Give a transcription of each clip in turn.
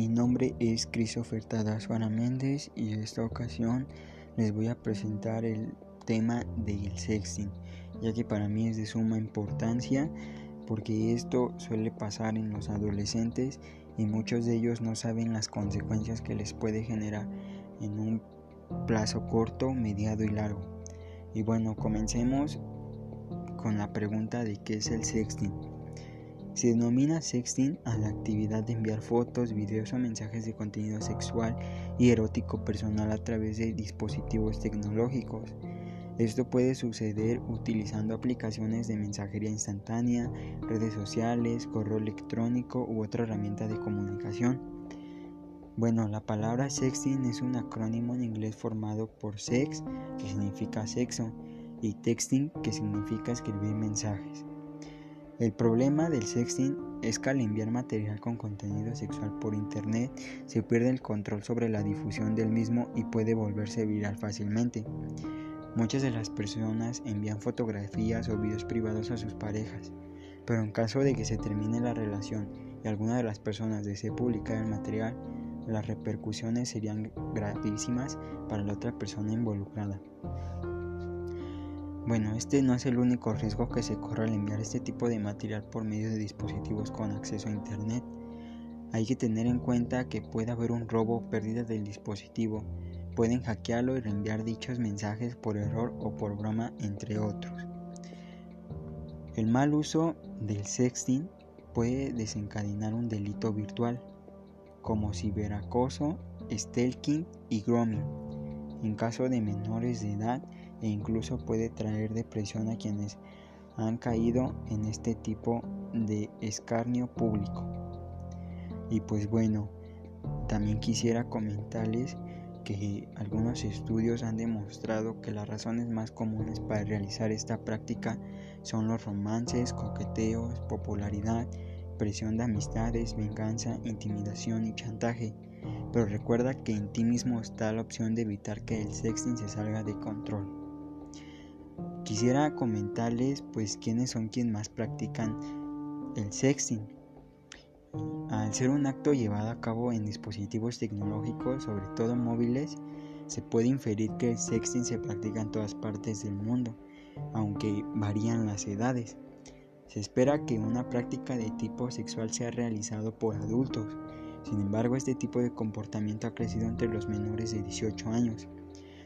Mi nombre es Christopher Tadazuana Méndez y en esta ocasión les voy a presentar el tema del sexting, ya que para mí es de suma importancia porque esto suele pasar en los adolescentes y muchos de ellos no saben las consecuencias que les puede generar en un plazo corto, mediado y largo. Y bueno, comencemos con la pregunta de qué es el sexting. Se denomina sexting a la actividad de enviar fotos, videos o mensajes de contenido sexual y erótico personal a través de dispositivos tecnológicos. Esto puede suceder utilizando aplicaciones de mensajería instantánea, redes sociales, correo electrónico u otra herramienta de comunicación. Bueno, la palabra sexting es un acrónimo en inglés formado por sex, que significa sexo, y texting, que significa escribir mensajes. El problema del sexting es que al enviar material con contenido sexual por internet se pierde el control sobre la difusión del mismo y puede volverse viral fácilmente. Muchas de las personas envían fotografías o videos privados a sus parejas, pero en caso de que se termine la relación y alguna de las personas desee publicar el material, las repercusiones serían gravísimas para la otra persona involucrada. Bueno, este no es el único riesgo que se corre al enviar este tipo de material por medio de dispositivos con acceso a Internet. Hay que tener en cuenta que puede haber un robo o pérdida del dispositivo, pueden hackearlo y reenviar dichos mensajes por error o por broma, entre otros. El mal uso del sexting puede desencadenar un delito virtual, como ciberacoso, stalking y grooming. En caso de menores de edad, e incluso puede traer depresión a quienes han caído en este tipo de escarnio público. Y pues bueno, también quisiera comentarles que algunos estudios han demostrado que las razones más comunes para realizar esta práctica son los romances, coqueteos, popularidad, presión de amistades, venganza, intimidación y chantaje. Pero recuerda que en ti mismo está la opción de evitar que el sexting se salga de control. Quisiera comentarles pues quiénes son quienes más practican el sexting. Al ser un acto llevado a cabo en dispositivos tecnológicos, sobre todo móviles, se puede inferir que el sexting se practica en todas partes del mundo, aunque varían las edades. Se espera que una práctica de tipo sexual sea realizado por adultos. Sin embargo, este tipo de comportamiento ha crecido entre los menores de 18 años.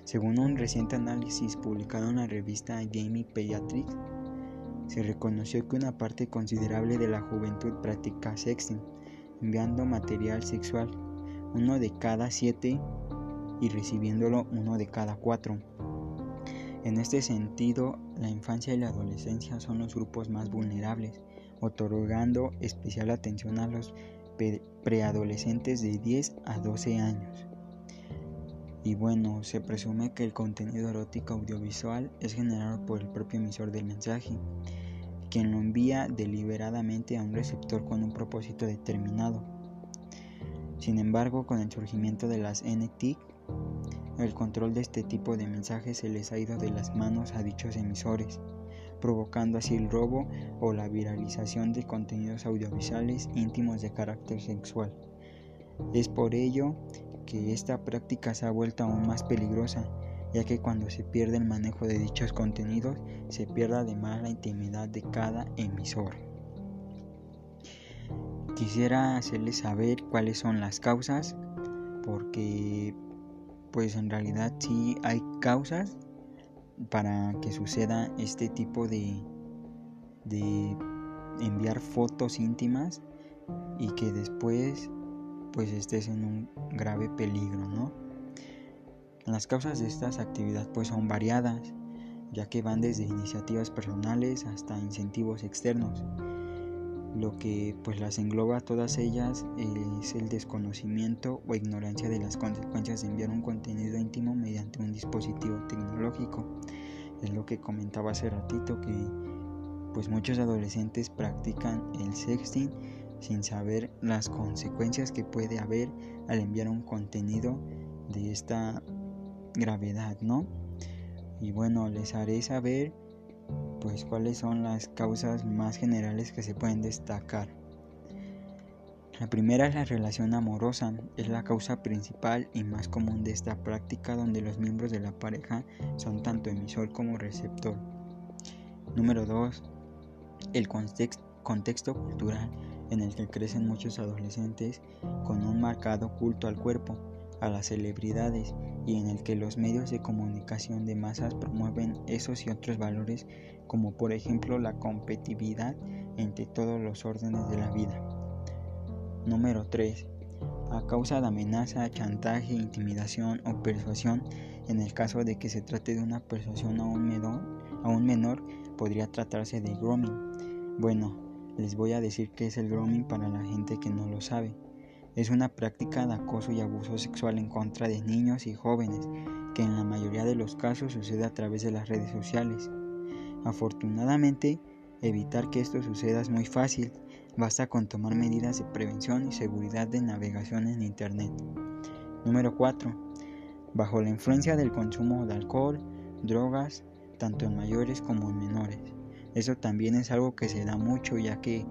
Según un reciente análisis publicado en la revista Gaming Pediatrics, se reconoció que una parte considerable de la juventud practica sexting, enviando material sexual, uno de cada siete y recibiéndolo uno de cada cuatro. En este sentido, la infancia y la adolescencia son los grupos más vulnerables, otorgando especial atención a los preadolescentes de 10 a 12 años. Y bueno, se presume que el contenido erótico audiovisual es generado por el propio emisor del mensaje, quien lo envía deliberadamente a un receptor con un propósito determinado. Sin embargo, con el surgimiento de las NTIC, el control de este tipo de mensajes se les ha ido de las manos a dichos emisores, provocando así el robo o la viralización de contenidos audiovisuales íntimos de carácter sexual. Es por ello que esta práctica se ha vuelto aún más peligrosa, ya que cuando se pierde el manejo de dichos contenidos, se pierde además la intimidad de cada emisor. Quisiera hacerles saber cuáles son las causas, porque pues en realidad sí hay causas para que suceda este tipo de, de enviar fotos íntimas y que después pues estés en un grave peligro, ¿no? Las causas de estas actividades pues son variadas, ya que van desde iniciativas personales hasta incentivos externos. Lo que pues las engloba todas ellas es el desconocimiento o ignorancia de las consecuencias de enviar un contenido íntimo mediante un dispositivo tecnológico. Es lo que comentaba hace ratito que pues muchos adolescentes practican el sexting sin saber las consecuencias que puede haber al enviar un contenido de esta gravedad, ¿no? Y bueno, les haré saber pues cuáles son las causas más generales que se pueden destacar. La primera es la relación amorosa, es la causa principal y más común de esta práctica donde los miembros de la pareja son tanto emisor como receptor. Número 2. El contexto cultural en el que crecen muchos adolescentes con un marcado culto al cuerpo, a las celebridades y en el que los medios de comunicación de masas promueven esos y otros valores como por ejemplo la competitividad entre todos los órdenes de la vida. Número 3. A causa de amenaza, chantaje, intimidación o persuasión, en el caso de que se trate de una persuasión a un menor, a un menor podría tratarse de grooming. Bueno, les voy a decir qué es el grooming para la gente que no lo sabe. Es una práctica de acoso y abuso sexual en contra de niños y jóvenes, que en la mayoría de los casos sucede a través de las redes sociales. Afortunadamente, evitar que esto suceda es muy fácil, Basta con tomar medidas de prevención y seguridad de navegación en Internet. Número 4. Bajo la influencia del consumo de alcohol, drogas, tanto en mayores como en menores. Eso también es algo que se da mucho ya que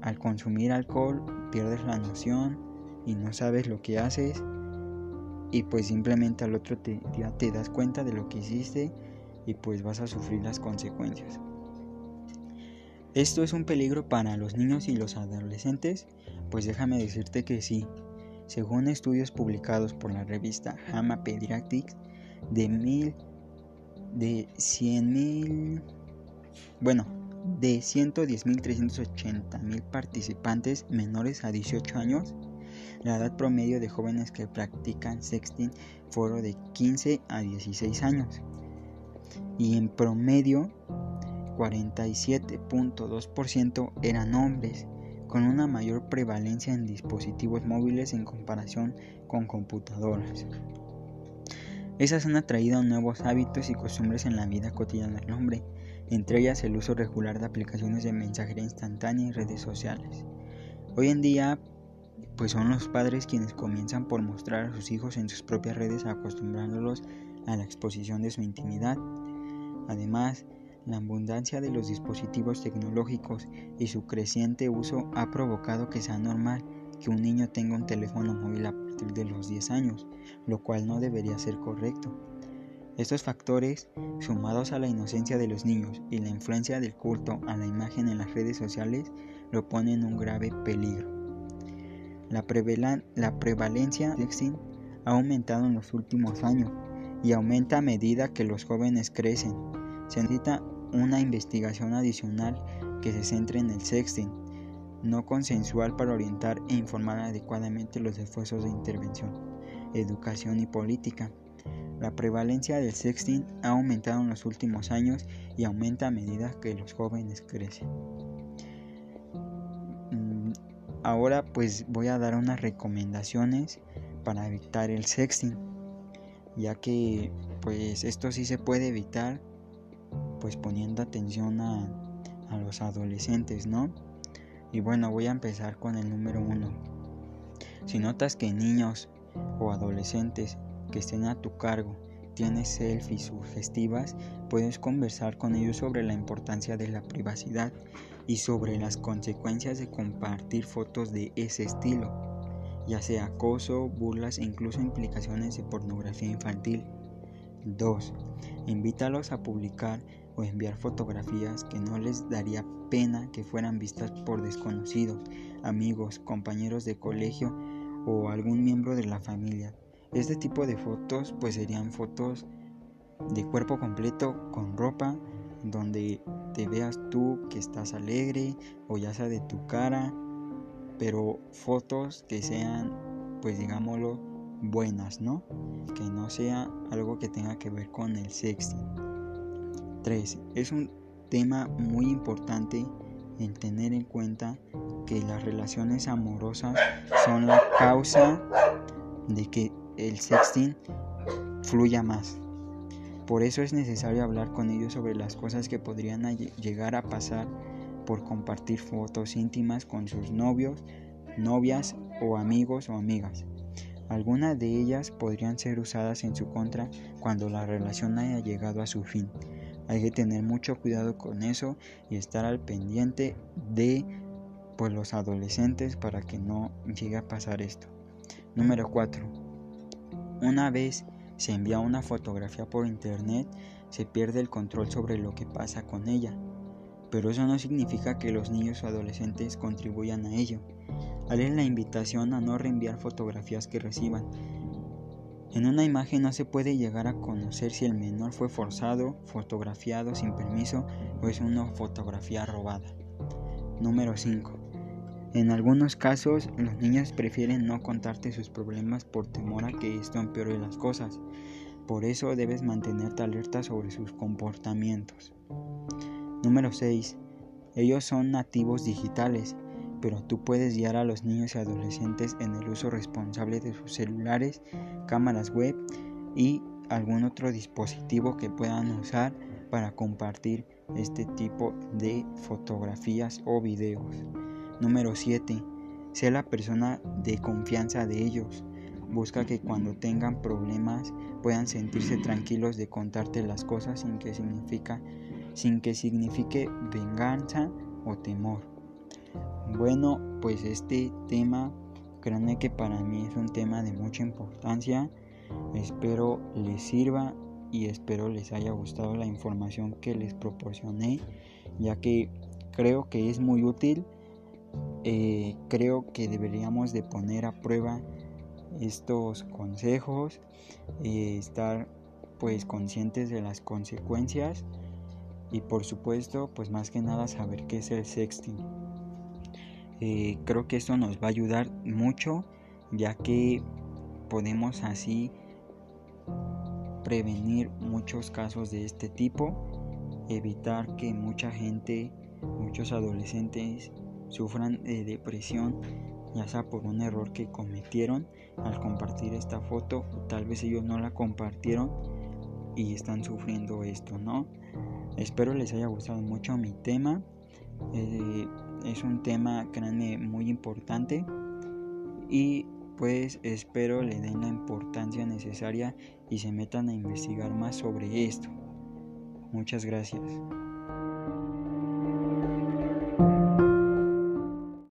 al consumir alcohol pierdes la noción y no sabes lo que haces y pues simplemente al otro día te das cuenta de lo que hiciste y pues vas a sufrir las consecuencias. ¿Esto es un peligro para los niños y los adolescentes? Pues déjame decirte que sí. Según estudios publicados por la revista JAMA Pediatrics, de mil, de 100.000, bueno, de 110.380.000 participantes menores a 18 años, la edad promedio de jóvenes que practican sexting fue de 15 a 16 años. Y en promedio 47.2% eran hombres, con una mayor prevalencia en dispositivos móviles en comparación con computadoras. Esas han atraído nuevos hábitos y costumbres en la vida cotidiana del hombre, entre ellas el uso regular de aplicaciones de mensajería instantánea y redes sociales. Hoy en día, pues son los padres quienes comienzan por mostrar a sus hijos en sus propias redes acostumbrándolos a la exposición de su intimidad. Además, la abundancia de los dispositivos tecnológicos y su creciente uso ha provocado que sea normal que un niño tenga un teléfono móvil a partir de los 10 años, lo cual no debería ser correcto. Estos factores, sumados a la inocencia de los niños y la influencia del culto a la imagen en las redes sociales, lo ponen en un grave peligro. La, prevalencia de sexting ha aumentado en los últimos años y aumenta a medida que los jóvenes crecen. Se necesita una investigación adicional que se centre en el sexting no consensual para orientar e informar adecuadamente los esfuerzos de intervención, educación y política. La prevalencia del sexting ha aumentado en los últimos años y aumenta a medida que los jóvenes crecen. Mm, ahora pues voy a dar unas recomendaciones para evitar el sexting, ya que pues esto sí se puede evitar pues poniendo atención a, los adolescentes, ¿no? Y bueno, voy a empezar con el número uno. Si notas que niños o adolescentes que estén a tu cargo tienen selfies sugestivas, puedes conversar con ellos sobre la importancia de la privacidad y sobre las consecuencias de compartir fotos de ese estilo, ya sea acoso, burlas e incluso implicaciones de pornografía infantil. 2. Invítalos a publicar o enviar fotografías que no les daría pena que fueran vistas por desconocidos, amigos, compañeros de colegio o algún miembro de la familia. Este tipo de fotos pues serían fotos de cuerpo completo con ropa donde te veas tú que estás alegre o ya sea de tu cara, pero fotos que sean pues digámoslo buenas, ¿no? Que no sea algo que tenga que ver con el sexting. 3. Es un tema muy importante en tener en cuenta que las relaciones amorosas son la causa de que el sexting fluya más. Por eso es necesario hablar con ellos sobre las cosas que podrían llegar a pasar por compartir fotos íntimas con sus novios, novias o amigos o amigas. Algunas de ellas podrían ser usadas en su contra cuando la relación haya llegado a su fin. Hay que tener mucho cuidado con eso y estar al pendiente de pues los adolescentes para que no llegue a pasar esto. Número 4. Una vez se envía una fotografía por internet, se pierde el control sobre lo que pasa con ella. Pero eso no significa que los niños o adolescentes contribuyan a ello. Haré la invitación a no reenviar fotografías que reciban. En una imagen no se puede llegar a conocer si el menor fue forzado, fotografiado sin permiso o es una fotografía robada. Número 5. En algunos casos, los niños prefieren no contarte sus problemas por temor a que esto empeore las cosas. Por eso debes mantenerte alerta sobre sus comportamientos. Número 6. Ellos son nativos digitales pero tú puedes guiar a los niños y adolescentes en el uso responsable de sus celulares, cámaras web y algún otro dispositivo que puedan usar para compartir este tipo de fotografías o videos. Número 7. Sé la persona de confianza de ellos. Busca que cuando tengan problemas puedan sentirse tranquilos de contarte las cosas sin que, sin que signifique venganza o temor. Bueno, pues este tema, créanme que para mí es un tema de mucha importancia. Espero les sirva y espero les haya gustado la información que les proporcioné, ya que creo que es muy útil. Eh, creo que deberíamos de poner a prueba estos consejos, eh, estar pues conscientes de las consecuencias y por supuesto pues más que nada saber qué es el sexting. Eh, creo que esto nos va a ayudar mucho ya que podemos así prevenir muchos casos de este tipo, evitar que mucha gente, muchos adolescentes sufran de depresión, ya sea por un error que cometieron al compartir esta foto, tal vez ellos no la compartieron y están sufriendo esto, ¿no? Espero les haya gustado mucho mi tema. Eh, es un tema, créanme, muy importante y pues espero le den la importancia necesaria y se metan a investigar más sobre esto. Muchas gracias.